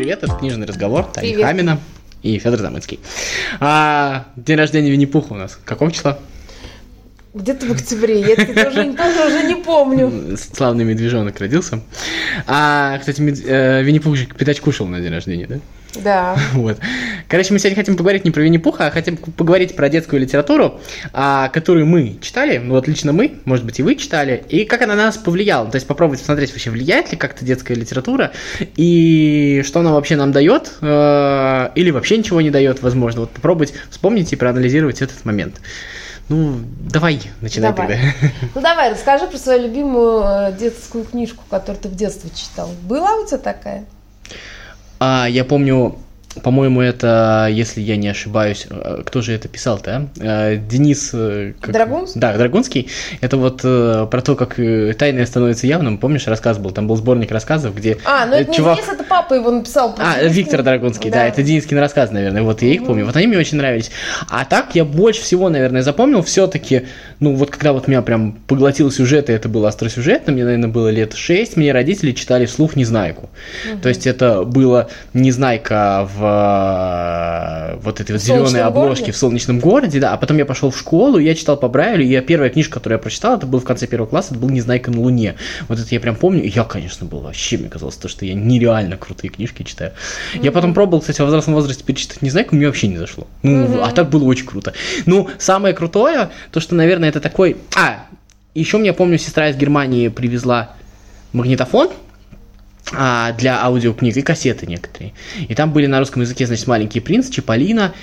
привет, это книжный разговор, Таня Привет. Хамина и Федор Замыцкий. А, день рождения Винни-Пуха у нас какого числа? Где-то в октябре, я это тоже, тоже уже не помню. Славный медвежонок родился. А, кстати, мед- э, Винни-Пух же пятач кушал на день рождения, да? Да. Вот. Короче, мы сегодня хотим поговорить не про Винни-Пуха, а хотим поговорить про детскую литературу, а, которую мы читали, ну вот лично мы, может быть и вы читали, и как она на нас повлияла. То есть попробовать посмотреть вообще, влияет ли как-то детская литература, и что она вообще нам дает, э, или вообще ничего не дает, возможно. Вот попробовать вспомнить и проанализировать этот момент. Ну, давай, начинай Давай. тогда. Ну давай, расскажи про свою любимую э, детскую книжку, которую ты в детстве читал. Была у тебя такая? А, я помню, по-моему, это, если я не ошибаюсь, э, кто же это писал-то, а? Э, Денис... э, как- Драгунский? Да, Драгунский. Это вот про то, как тайное становится явным. Помнишь, рассказ был? Там был сборник рассказов, где А, ну это не чувак... Денис, это папа его написал. А, Просто Виктор Драгунский, да, Да. это Денискин рассказ, наверное, вот я их помню, вот они мне очень нравились. А так я больше всего, наверное, запомнил все-таки, ну вот когда вот меня прям поглотил сюжет, и это было остросюжетно, мне, наверное, было лет 6, мне родители читали вслух «Незнайку». То есть это было «Незнайка» в э, вот этой вот В «Солнечном зеленой обложке городе»? в «Солнечном городе», да, а потом я пошел в школу, и я читал по Брайлю, и я первая книжка, которую я прочитал, это был в конце первого класса, это был «Незнайка на Луне». Вот это я прям помню, и я, конечно, был вообще, мне казалось, то, что я нереально крутые книжки читаю. Я потом пробовал, кстати, во взрослом возрасте перечитать «Незнайку», мне вообще не зашло. Ну, а так было очень круто. Ну, самое крутое, то, что, наверное, это такой... А, еще мне, помню, сестра из Германии привезла магнитофон, для аудиокниг и кассеты некоторые. И там были на русском языке, значит, «Маленький принц», «Чиполлино»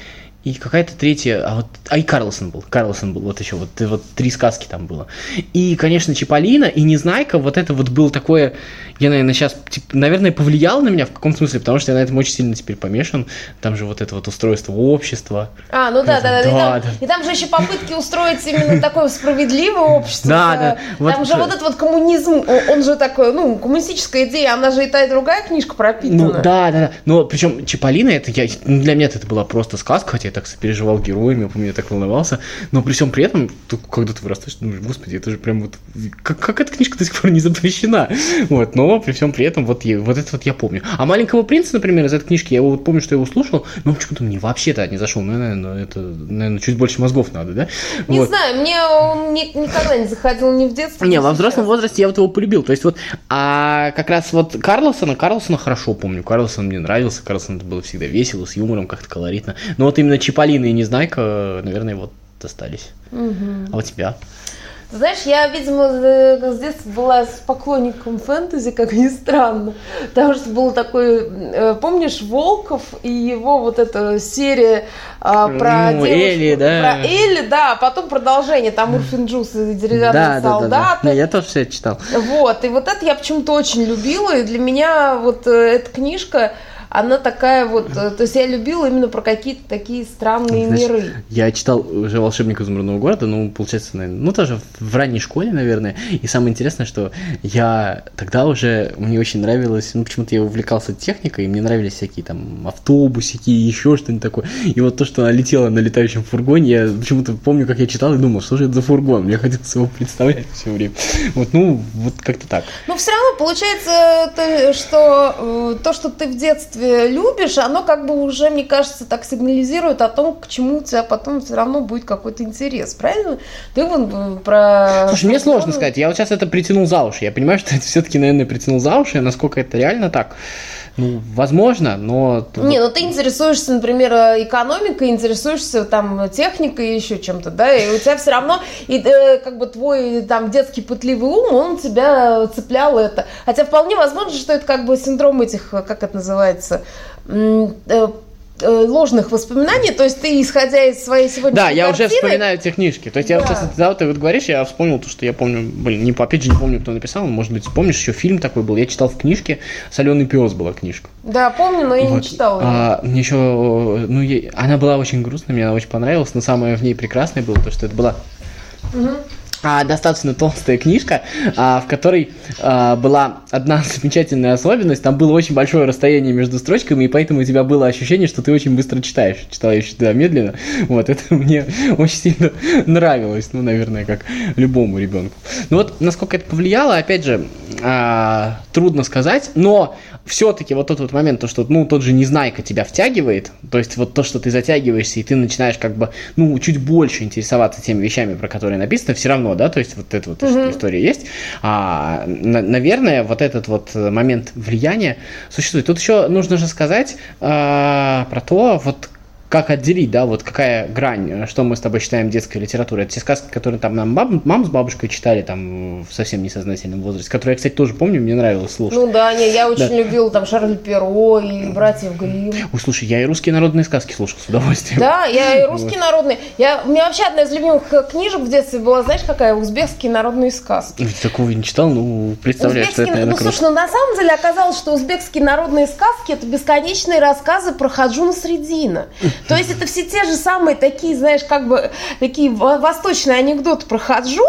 и какая-то третья, а вот, а и Карлсон был, Карлсон был, вот еще, вот, вот три сказки там было. И, конечно, «Чиполлино» и «Незнайка», вот это вот было такое, я, наверное, сейчас, наверное, повлияло на меня в каком смысле, потому что я на этом очень сильно теперь помешан. Там же вот это вот устройство общества. А, ну да, да, да. И, Да, там, да. и там же еще попытки устроить именно такое справедливое общество. Да, да. Вот Там же это- вот этот вот коммунизм, он же такой, ну, коммунистическая идея, она же и та, и другая книжка пропитана. Ну да, да, да. Но причем Чиполлино, это я, для меня это была просто сказка, хотя я так сопереживал героями, я помню, я так волновался. Но при всем при этом, когда ты вырастаешь, ты думаешь, господи, это же прям вот. Как, как эта книжка до сих пор не запрещена? Вот, но при всем при этом, вот, я- вот это вот я помню. А маленького принца, например, из этой книжки, я его вот помню, что я его слушал, но почему-то мне вообще-то не зашел. Ну, наверное, это, наверное, чуть больше мозгов надо, да? Не Вот. знаю, мне он ни- никогда не заходил ни в детстве. Не, во взрослом возрасте я вот его полюбил. То есть вот, а как раз вот Карлсона, Карлсона хорошо помню. Карлсон мне нравился, Карлсон это было всегда весело, с юмором, как-то колоритно. Но вот именно Чиполлино и Незнайка, наверное, вот достались. Мгм. А у тебя? Знаешь, я, видимо, э, с детства была с поклонником фэнтези, как ни странно. Потому что был такой, э, помнишь, Волков и его вот эта серия а, про Ну, девушку- Элли, да. Про Элли, да, а потом продолжение, там Урфин Джус и деревянные да, да, да, солдаты. да. Не, я тоже все это читал. Вот, и вот это я почему-то очень любила, и для меня вот э, эта книжка, она такая вот, э, то есть я любила именно про какие-то такие странные Знаешь, миры. Я читал уже «Волшебник изумрудного города», ну, получается, наверное, ну, тоже в ранней школе, наверное. И самое интересное, что я тогда уже, мне очень нравилось, ну, почему-то я увлекался техникой, и мне нравились всякие там автобусики, еще что-нибудь такое. И вот то, что она летела на летающем фургоне, я почему-то помню, как я читал и думал, что же это за фургон? Мне хотелось его представлять все время. Вот, ну, вот как-то так. Но все равно получается, то, что э, то, что ты в детстве любишь, оно как бы уже, мне кажется, так сигнализирует о том, к чему у тебя потом все равно будет какой-то интерес, правильно? Ты вон э, про... Слушай, мне сложно сказать. Я вот сейчас это притянул за уши. Я понимаю, что это все-таки, наверное, притянул за уши. Насколько это реально так? Ну, возможно, но... Не, ну ты интересуешься, например, э, экономикой, интересуешься там техникой и еще чем-то, да, и у тебя все равно, и, э, как бы твой там детский пытливый ум, он тебя цеплял это. Хотя вполне возможно, что это как бы синдром этих, э, как это называется, э, ложных воспоминаний, то есть ты, исходя из своей сегодняшней Да, я уже вспоминаю те книжки. То есть я вот Да. сейчас, вот ты вот говоришь, я вспомнил то, что я помню, блин, не, опять же не помню, кто написал, может быть, помнишь, еще фильм такой был, я читал в книжке, «Соленый пес» была книжка. Да, помню, но я не Вот. читала. её. А, мне еще, ну, ей- она была очень грустная, мне она очень понравилась, но самое в ней прекрасное было то, что это была Мгм. А, достаточно толстая книжка, а, в которой а, была одна замечательная особенность. Там было очень большое расстояние между строчками, и поэтому у тебя было ощущение, что ты очень быстро читаешь. Читаешь да, медленно. Вот, это мне очень сильно нравилось. Ну, наверное, как любому ребенку. Ну вот, насколько это повлияло, опять же, трудно сказать, но все-таки вот тот вот момент, то, что, ну, тот же Незнайка тебя втягивает, то есть вот то, что ты затягиваешься, и ты начинаешь как бы, ну, чуть больше интересоваться теми вещами, про которые написано, все равно, да, то есть вот эта вот mm-hmm. история есть. А, на, наверное, вот этот вот момент влияния существует. Тут еще нужно же сказать а, про то, вот как отделить, да, вот какая грань, что мы с тобой считаем детской литературой. Это те сказки, которые там нам баб, мам с бабушкой читали там в совсем несознательном возрасте, которые я, кстати, тоже помню, мне нравилось слушать. Ну да, не, я очень да. любил там Шарль Перо и братьев Грим. Ой, слушай, я и русские народные сказки слушал с удовольствием. Да, я и русские народные. Я, у меня вообще одна из любимых книжек в детстве была, знаешь, какая? Узбекские народные сказки. Такого не читал, ну, представляю, что это, наверное, Ну, слушай, ну, на самом деле оказалось, что узбекские народные сказки – это бесконечные рассказы про Хаджуна Средина. То есть это все те же самые такие, знаешь, как бы такие восточные анекдоты про Хаджу,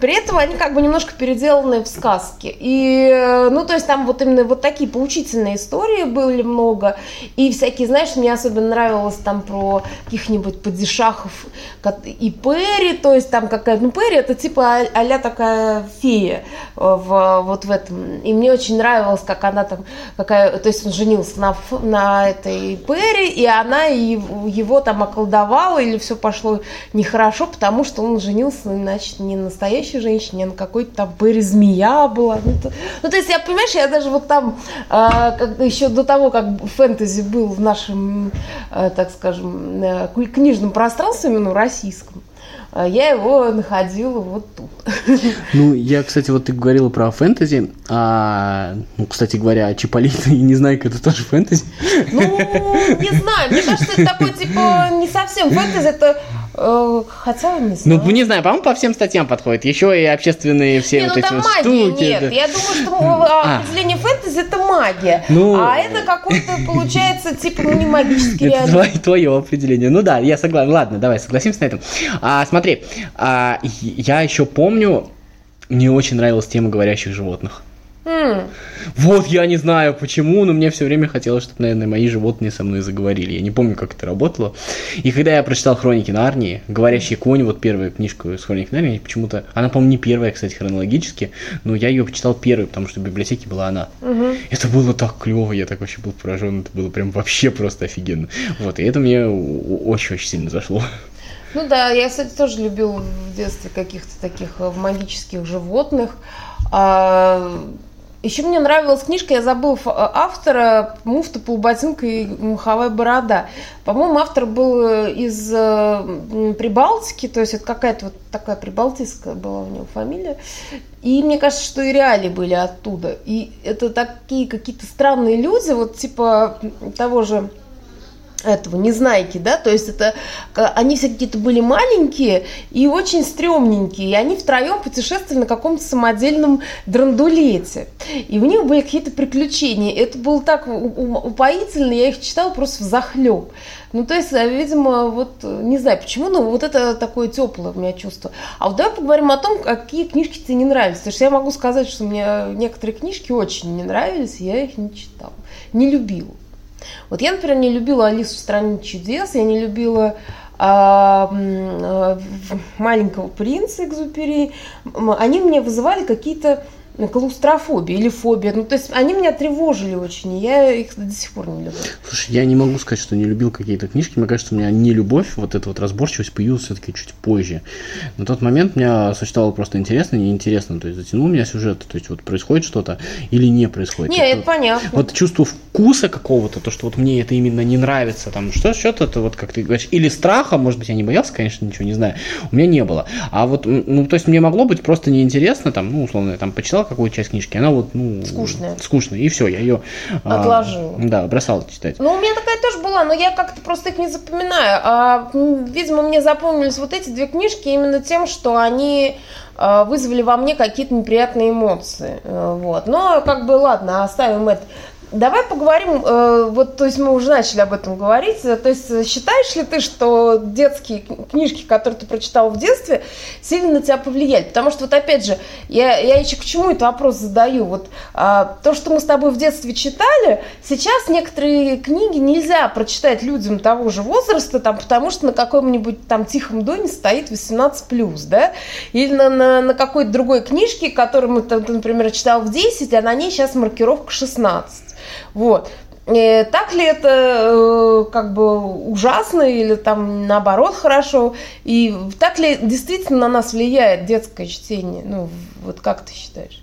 при этом они как бы немножко переделаны в сказки. И, э, ну, то есть там вот именно вот такие поучительные истории были много. И всякие, знаешь, мне особенно нравилось там про каких-нибудь падишахов и Перри, то есть там какая-то, ну, Перри это типа а такая фея э, в, вот в этом. И мне очень нравилось, как она там, какая, то есть он женился на, на этой Перри, и она его там околдовала, или все пошло нехорошо, потому что он женился, значит, не настоящий настоящей женщине, на какой-то там пыре змея была. Ну то, ну, то есть, я, понимаешь, я даже вот там, э, как, еще до того, как фэнтези был в нашем, э, так скажем, э, книжном пространстве, именно российском, я его находила вот тут. Ну, я, кстати, вот ты говорила про фэнтези, а, ну, кстати говоря, Чиполлино и Незнайка это тоже фэнтези? Ну, не знаю, мне кажется, это такой, типа, не совсем фэнтези, это хотя не знаю. Ну, не знаю, по-моему, по всем статьям подходит. Еще и общественные все не, вот ну, эти там вот магии штуки. Нет, да. я думаю, что а. определение фэнтези это магия. Ну, а это какой-то, получается, типа, ну, не магический. Это твое определение. Ну да, я согласен. Ладно, давай согласимся на этом. А, смотри, а, я еще помню, мне очень нравилась тема говорящих животных. Mm. Вот я не знаю почему, но мне все время хотелось, чтобы, наверное, мои животные со мной заговорили. Я не помню, как это работало. И когда я прочитал Хроники Нарнии, Говорящий конь, вот первая книжка с Хроник Нарнии, почему-то, она, по-моему, не первая, кстати, хронологически, но я ее почитал первой, потому что в библиотеке была она. Mm-hmm. Это было так клево, я так вообще был поражен, это было прям вообще просто офигенно. Вот, и это мне очень-очень сильно зашло. Ну да, я, кстати, тоже любил в детстве каких-то таких э, магических животных. А, еще мне нравилась книжка, я забыл автора, муфта, полуботинка и муховая борода. По-моему, автор был э, из э, Прибалтики, то есть это какая-то вот такая прибалтийская была у него фамилия. И мне кажется, что и реалии были оттуда. И это такие какие-то странные люди, вот типа того же этого незнайки, да, то есть это они все какие-то были маленькие и очень стрёмненькие, и они втроем путешествовали на каком-то самодельном драндулете, и у них были какие-то приключения, это было так упоительно, я их читала просто в захлеб. Ну, то есть, видимо, вот, не знаю почему, но вот это такое теплое у меня чувство. А вот давай поговорим о том, какие книжки тебе не нравятся. Потому что я могу сказать, что мне некоторые книжки очень не нравились, я их не читала, не любила. Вот я, например, не любила Алису в стране чудес, я не любила а, а, маленького принца Экзупери. Они мне вызывали какие-то клаустрофобия или фобия. Ну, то есть они меня тревожили очень, и я их до сих пор не люблю. Слушай, я не могу сказать, что не любил какие-то книжки. Мне кажется, у меня не любовь, вот эта вот разборчивость появилась все-таки чуть позже. На тот момент мне существовало просто интересно, неинтересно. То есть затянул меня сюжет. То есть вот происходит что-то или не происходит. Не, это, это понятно. Вот чувство вкуса какого-то, то, что вот мне это именно не нравится, там, что, что-то, это вот как ты говоришь, или страха, может быть, я не боялся, конечно, ничего не знаю, у меня не было. А вот, ну, то есть мне могло быть просто неинтересно, там, ну, условно, я там почитал какую часть книжки, она вот, ну... Скучная. Скучная, и все, я ее... А, Отложила. А, да, бросал читать. Ну, у меня такая тоже была, но я как-то просто их не запоминаю. А, видимо, мне запомнились вот эти две книжки именно тем, что они а, вызвали во мне какие-то неприятные эмоции. Э, вот. Но как бы ладно, оставим это. Давай поговорим, э, вот, то есть мы уже начали об этом говорить, то есть э, считаешь ли ты, что детские книжки, которые ты прочитал в детстве, сильно на тебя повлияли? Потому что вот опять же, я, я еще к чему этот вопрос задаю? Вот а, то, что мы с тобой в детстве читали, сейчас некоторые книги нельзя прочитать людям того же возраста, там, потому что на каком-нибудь там тихом доне стоит 18+, да? Или на, на, на какой-то другой книжке, которую мы, ты, например, читал в 10, а на ней сейчас маркировка 16. Вот. И э, так ли это э, как бы ужасно или там наоборот хорошо? И так ли действительно на нас влияет детское чтение? Ну, вот как ты считаешь?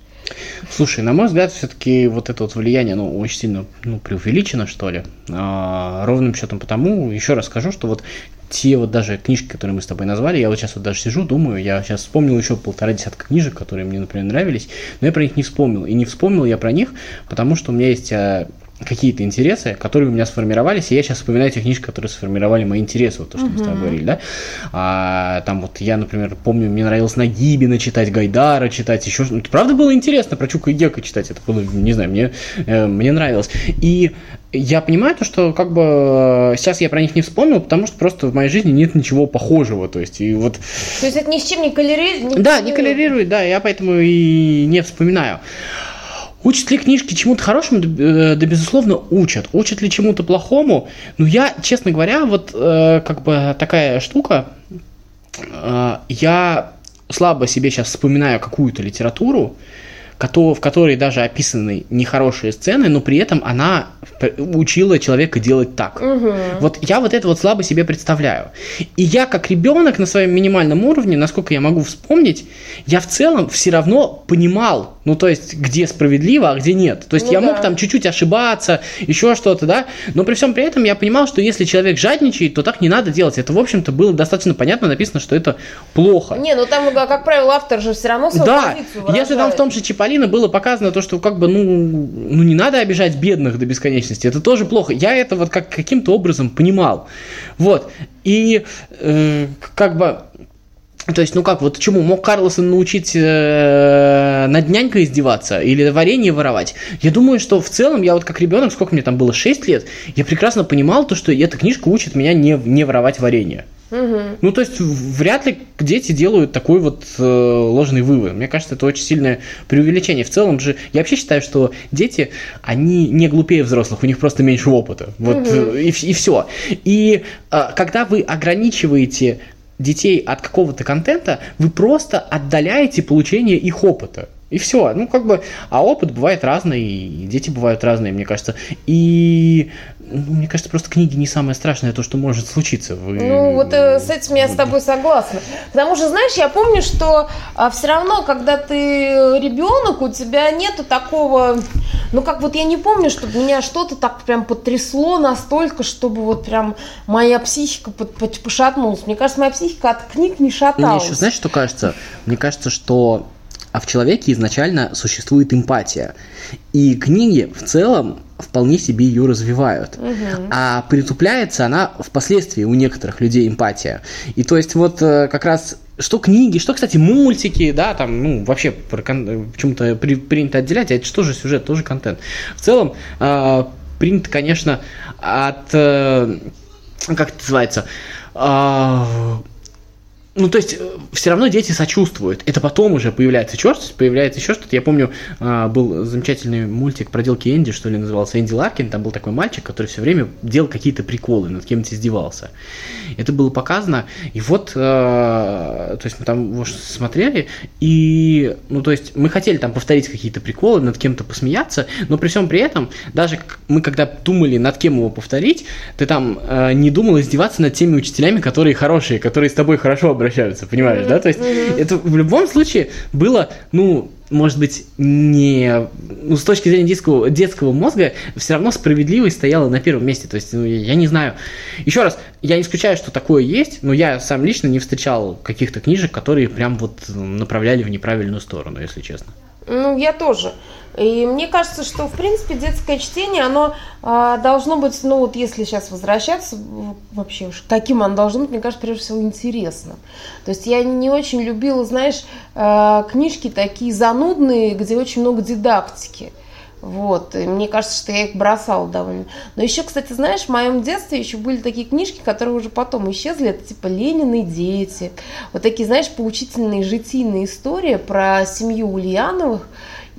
Слушай, на мой взгляд, все-таки вот это вот влияние, ну, очень сильно ну, преувеличено, что ли. А, ровным счетом потому, еще раз скажу, что вот те вот даже книжки, которые мы с тобой назвали, я вот сейчас вот даже сижу, думаю, я сейчас вспомнил еще полтора десятка книжек, которые мне, например, нравились, но я про них не вспомнил. И не вспомнил я про них, потому что у меня есть а, какие-то интересы, которые у меня сформировались, и я сейчас вспоминаю те книжки, которые сформировали мои интересы, вот то, что uh-huh. мы с тобой говорили, да. А, там вот я, например, помню, мне нравилось Нагибина читать, Гайдара читать, еще что-то. Правда было интересно про Чука и Гека читать, это было, не знаю, мне, э, мне нравилось. И я понимаю то, что как бы э, сейчас я про них не вспомнил, потому что просто в моей жизни нет ничего похожего, то есть и вот. То есть это ни с чем не коллерирует? Да, не коллерирует, да, я поэтому и не вспоминаю. Учат ли книжки чему-то хорошему? Да, э, да, безусловно, учат. Учат ли чему-то плохому? Ну, я, честно говоря, вот э, как бы такая штука, э, я слабо себе сейчас вспоминаю какую-то литературу, в которой даже описаны нехорошие сцены, но при этом она учила человека делать так. Угу. Вот я вот это вот слабо себе представляю. И я как ребенок на своем минимальном уровне, насколько я могу вспомнить, я в целом все равно понимал, ну, то есть, где справедливо, а где нет. То есть, ну, я да. мог там чуть-чуть ошибаться, еще что-то, да, но при всем при этом я понимал, что если человек жадничает, то так не надо делать. Это, в общем-то, было достаточно понятно написано, что это плохо. Не, ну там, как правило, автор же все равно свою Да, если там в том же Чиполлино было показано то, что как бы, ну, ну, не надо обижать бедных до бесконечности, это тоже плохо. Я это вот как каким-то образом понимал. Вот. И э, как бы то есть, ну как, вот чему мог Карлосон научить э, над нянькой издеваться или варенье воровать? Я думаю, что в целом я вот как ребенок, сколько мне там было, 6 лет, я прекрасно понимал то, что эта книжка учит меня не, не воровать варенье. Угу. Ну, то есть, вряд ли дети делают такой вот э, ложный вывод. Мне кажется, это очень сильное преувеличение. В целом же, я вообще считаю, что дети, они не глупее взрослых, у них просто меньше опыта. Вот угу. и, и все. И э, когда вы ограничиваете детей от какого-то контента, вы просто отдаляете получение их опыта. И все. Ну, как бы, а опыт бывает разный, и дети бывают разные, мне кажется. И ну, мне кажется, просто книги не самое страшное то, что может случиться. Вы... Ну, вот э, с этим я с тобой согласна. Потому что, знаешь, я помню, что а, все равно, когда ты ребенок, у тебя нету такого, ну, как вот я не помню, чтобы меня что-то так прям потрясло настолько, чтобы вот прям моя психика под, под, пошатнулась. Мне кажется, моя психика от книг не шаталась. Мне еще, знаешь, что кажется? Мне кажется, что а в человеке изначально существует эмпатия. И книги в целом вполне себе ее развивают. Угу. А притупляется она впоследствии у некоторых людей эмпатия. И то есть вот э, как раз что книги, что, кстати, мультики, да, там, ну, вообще почему-то при, принято отделять, а это что же сюжет, тоже контент. В целом, э, принято, конечно, от, э, как это называется, э, ну, то есть, э, все равно дети сочувствуют. Это потом уже появляется черствость, появляется еще что-то. Я помню, а, был замечательный мультик про делки Энди, что ли, назывался Энди Ларкин. Там был такой мальчик, который все время делал какие-то приколы, над кем-то издевался. Это было показано. И вот, а, то есть, мы там смотрели, и, ну, то есть, мы хотели там повторить какие-то приколы, над кем-то посмеяться, но при всем при этом, даже мы когда думали, над кем его повторить, ты там а, не думал издеваться над теми учителями, которые хорошие, которые с тобой хорошо обращаются обращаются, понимаешь, да? То есть это в любом случае было, ну, может быть, не... Ну, с точки зрения детского, детского мозга, все равно справедливость стояла на первом месте. То есть, ну, я не знаю. Еще раз, я не исключаю, что такое есть, но я сам лично не встречал каких-то книжек, которые прям вот направляли в неправильную сторону, если честно. Ну, я тоже. И мне кажется, что, в принципе, детское чтение, оно а, должно быть, ну вот если сейчас возвращаться вообще, каким оно должно быть, мне кажется, прежде всего интересным. То есть я не очень любила, знаешь, а, книжки такие занудные, где очень много дидактики. Вот, и мне кажется, что я их бросала довольно. Но еще, кстати, знаешь, в моем детстве еще были такие книжки, которые уже потом исчезли, это типа Ленин и дети. Вот такие, знаешь, поучительные житийные истории про семью Ульяновых,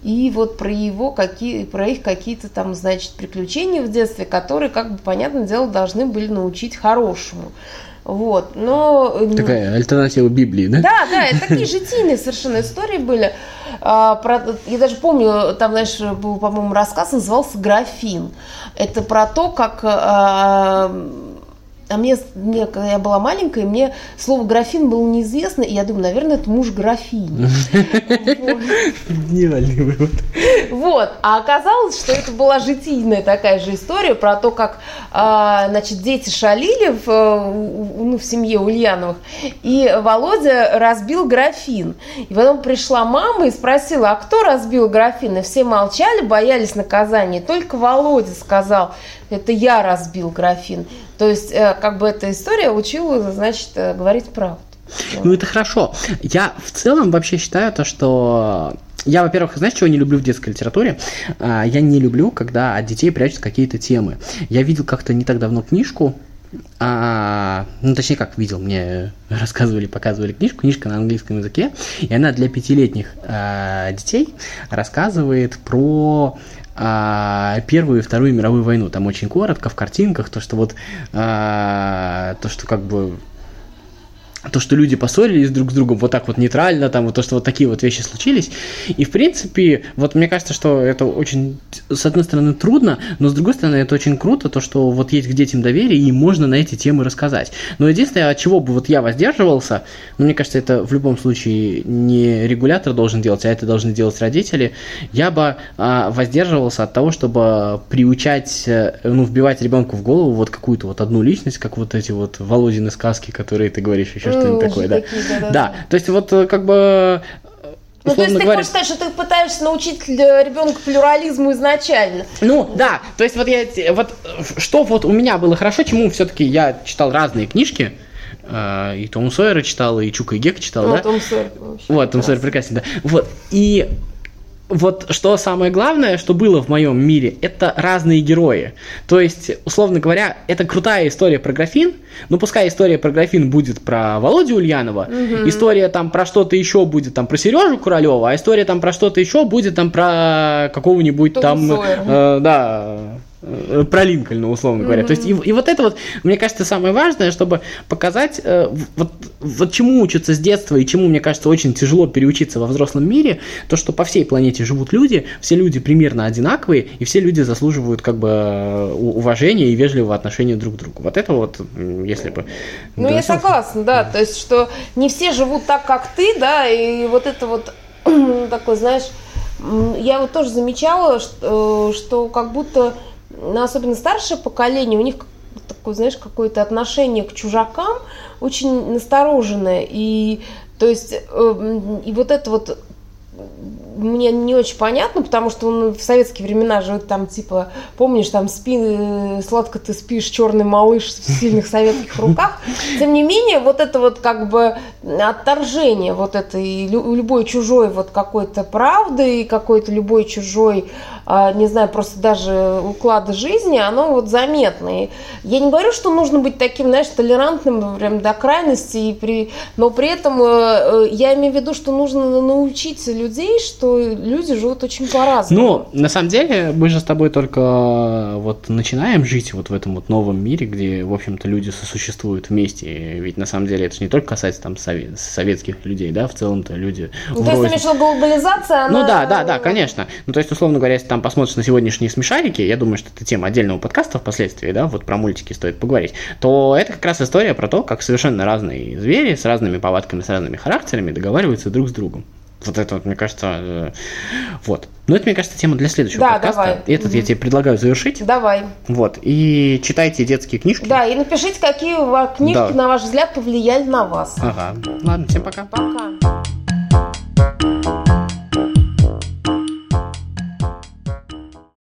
и вот про его какие, про их какие-то там, значит, приключения в детстве, которые, как бы, понятное дело, должны были научить хорошему. Вот, но... Такая альтернатива Библии, да? Да, да, это такие житийные совершенно истории были. А, я даже помню, там, знаешь, был, по-моему, рассказ, назывался «Графин». Это про то, как а, мне, мне, когда я была маленькая, мне слово графин было неизвестно, и я думаю, наверное, это муж графини. Гениальный вывод. Вот. А оказалось, что это была житийная такая же история про то, как а, значит, дети шалили в, ну, в семье Ульяновых, и Володя разбил графин. И потом пришла мама и спросила, а кто разбил графин? И все молчали, боялись наказания. Только Володя сказал, это я разбил графин. То есть, э, как бы эта история учила, значит, э, говорить правду. Ну, это хорошо. Я в целом вообще считаю то, что я, во-первых, знаешь, чего не люблю в детской литературе? Я не люблю, когда от детей прячут какие-то темы. Я видел как-то не так давно книжку, а, ну, точнее, как видел, мне рассказывали, показывали книжку, книжка на английском языке, и она для пятилетних а, детей рассказывает про а, Первую и Вторую мировую войну. Там очень коротко, в картинках, то, что вот, а, то, что как бы то, что люди поссорились друг с другом вот так вот нейтрально, там, вот то, что вот такие вот вещи случились. И, в принципе, вот мне кажется, что это очень, с одной стороны, трудно, но с другой стороны, это очень круто, то, что вот есть к детям доверие, и можно на эти темы рассказать. Но единственное, от чего бы вот я воздерживался, ну, мне кажется, это в любом случае не регулятор должен делать, а это должны делать родители, я бы а, воздерживался от того, чтобы приучать, э, ну, вбивать ребенку в голову вот какую-то вот одну личность, как вот эти вот Володины сказки, которые ты говоришь еще что-нибудь такое, да. Такие, да, да, да. то есть вот э, как бы ну, то есть ты говоря... хочешь сказать, что ты пытаешься научить ребенка плюрализму изначально? Ну, да. То есть вот я, вот что вот у меня было хорошо, чему все-таки я читал разные книжки, э, и Тому Сойера читал, и Чука и Гека читал, ну, да? Том Сойер Вот, Том Сойер прекрасен, да. Вот, и вот что самое главное, что было в моем мире, это разные герои. То есть, условно говоря, это крутая история про графин, но пускай история про графин будет про Володю Ульянова, угу. история там про что-то еще будет там про Сережу Куралева, а история там про что-то еще будет там про какого-нибудь там, э, да, про Линкольна, условно говоря. Mm-hmm. То есть, и, и вот это вот, мне кажется, самое важное, чтобы показать, э, вот, вот чему учатся с детства и чему, мне кажется, очень тяжело переучиться во взрослом мире, то, что по всей планете живут люди, все люди примерно одинаковые, и все люди заслуживают как бы э, уважения и вежливого отношения друг к другу. Вот это вот, если бы... Ну, я согласна, да, то есть, что не все живут так, как ты, да, и вот это вот такой, знаешь, я вот тоже замечала, что, что как будто ну, особенно старшее поколение, у них такое, знаешь, какое-то отношение к чужакам очень настороженное. И то есть, э, и вот это вот мне не очень понятно, потому что он в советские времена же там типа, помнишь, там спи, э, сладко ты спишь, черный малыш в сильных советских руках. Тем не менее, вот это вот как бы отторжение вот этой любой чужой вот какой-то правды и какой-то любой чужой не знаю, просто даже уклада жизни, оно вот заметное. Я не говорю, что нужно быть таким, знаешь, толерантным прям до крайности, и при... но при этом э, э, я имею в виду, что нужно научить людей, что люди живут очень по-разному. Ну, на самом деле, мы же с тобой только э, вот начинаем жить вот в этом вот новом мире, где, в общем-то, люди сосуществуют вместе. Ведь на самом деле это же не только касается там совет, советских людей, да, в целом-то люди. Ну, то есть, имеешь глобализация, она... Ну да, да, да, конечно. Ну, то есть, условно говоря, если там там посмотришь на сегодняшние смешарики, я думаю, что это тема отдельного подкаста впоследствии, да, вот про мультики стоит поговорить, то это как раз история про то, как совершенно разные звери с разными повадками, с разными характерами договариваются друг с другом. Вот это вот, мне кажется, э, вот. Но это, мне кажется, тема для следующего да, подкаста. Давай. Этот угу. я тебе предлагаю завершить. Давай. Вот. И читайте детские книжки. Да, и напишите, какие книжки, да. на ваш взгляд, повлияли на вас. Ага. Ладно, всем пока. Пока.